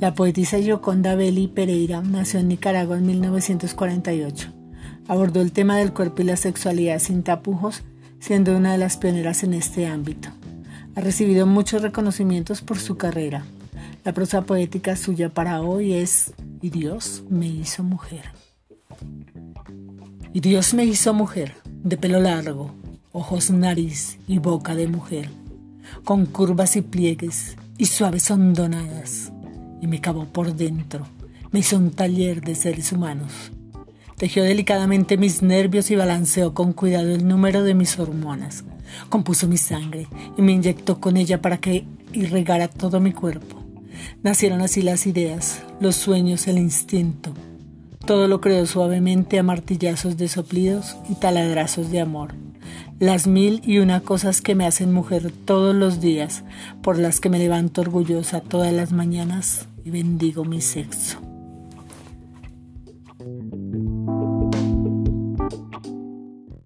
La poetisa Yoconda Belli Pereira nació en Nicaragua en 1948. Abordó el tema del cuerpo y la sexualidad sin tapujos, siendo una de las pioneras en este ámbito. Ha recibido muchos reconocimientos por su carrera. La prosa poética suya para hoy es Y Dios me hizo mujer. Y Dios me hizo mujer, de pelo largo, ojos, nariz y boca de mujer, con curvas y pliegues y suaves hondonadas y me cavó por dentro. Me hizo un taller de seres humanos. Tejió delicadamente mis nervios y balanceó con cuidado el número de mis hormonas. Compuso mi sangre y me inyectó con ella para que irregara todo mi cuerpo. Nacieron así las ideas, los sueños, el instinto. Todo lo creó suavemente a martillazos de soplidos y taladrazos de amor. Las mil y una cosas que me hacen mujer todos los días, por las que me levanto orgullosa todas las mañanas y bendigo mi sexo.